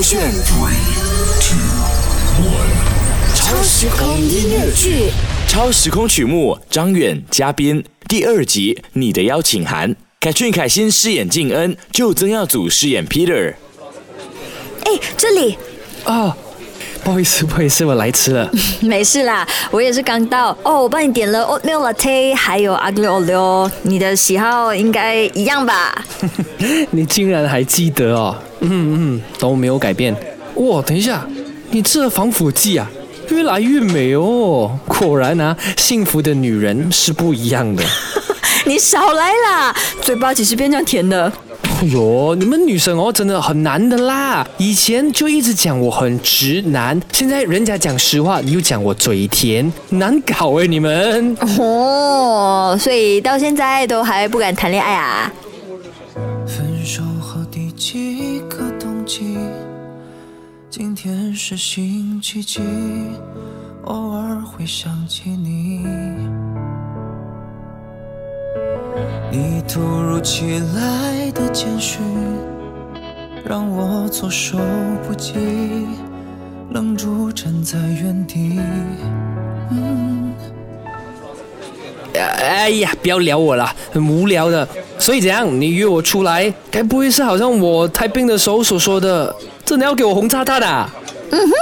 勾选 Three, two, one 超时空音乐剧，超时空曲目，张远嘉宾，第二集，你的邀请函，凯俊凯欣饰演静恩，就曾耀祖饰演 Peter。哎，这里啊，不好意思，不好意思，我来迟了。没事啦，我也是刚到哦。我帮你点了 oatmeal latte，还有 aglio olio，你的喜好应该一样吧？你竟然还记得哦？嗯嗯，都没有改变。哇，等一下，你吃了防腐剂啊？越来越美哦！果然啊，幸福的女人是不一样的。你少来啦，嘴巴几时变这样甜的？哎呦，你们女生哦，真的很难的啦。以前就一直讲我很直男，现在人家讲实话，你又讲我嘴甜，难搞哎，你们。哦，所以到现在都还不敢谈恋爱啊？分手后第几个冬季？今天是星期几？偶尔会想起你。你突如其来的简讯，让我措手不及，愣住站在原地。哎呀，不要聊我了，很无聊的。所以怎样？你约我出来，该不会是好像我太病的时候所说的，真的要给我红叉叉的？嗯哼，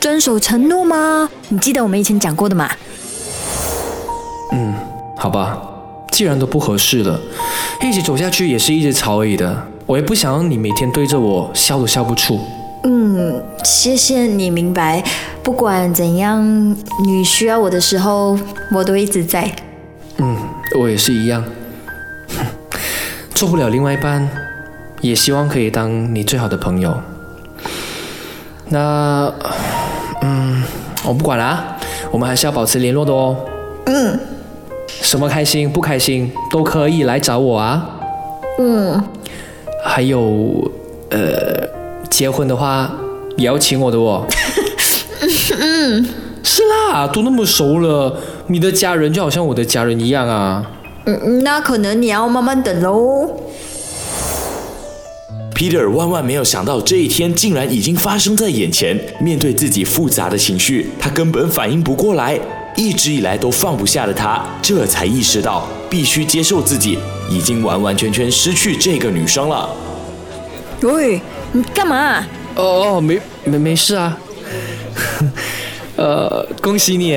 遵守承诺吗？你记得我们以前讲过的吗？嗯，好吧。既然都不合适了，一起走下去也是一直吵而已的。我也不想让你每天对着我笑都笑不出。嗯，谢谢你明白。不管怎样，你需要我的时候，我都一直在。嗯，我也是一样。做不了另外一半，也希望可以当你最好的朋友。那，嗯，我不管了，我们还是要保持联络的哦。嗯。什么开心不开心都可以来找我啊。嗯，还有，呃，结婚的话也要请我的哦。嗯，是啦，都那么熟了，你的家人就好像我的家人一样啊。嗯，那可能你要慢慢等喽。Peter 万万没有想到这一天竟然已经发生在眼前，面对自己复杂的情绪，他根本反应不过来。一直以来都放不下的他，这才意识到必须接受自己已经完完全全失去这个女生了。喂，你干嘛？哦哦，没没没事啊。呃，恭喜你。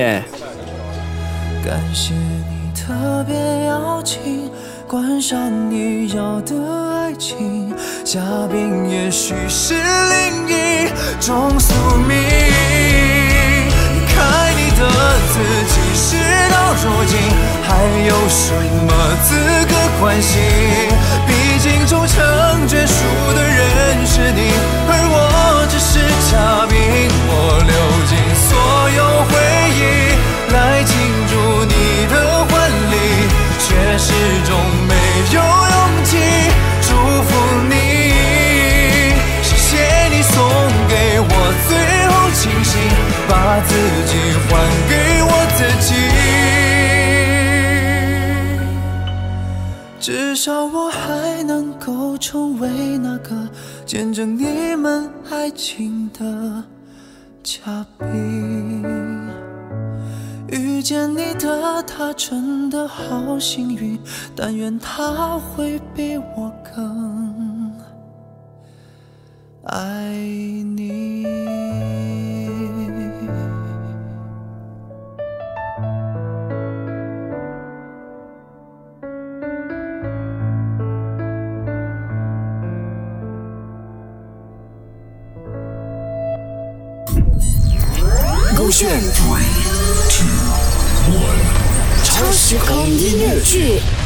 感谢你特别邀请，观赏你要的爱情，嘉宾也许是另一种宿命。离开你的自己，事到如今还有什么资格关心？至少我还能够成为那个见证你们爱情的嘉宾。遇见你的他真的好幸运，但愿他会比我更爱你。勾选 Three, two, one 超时空音乐剧。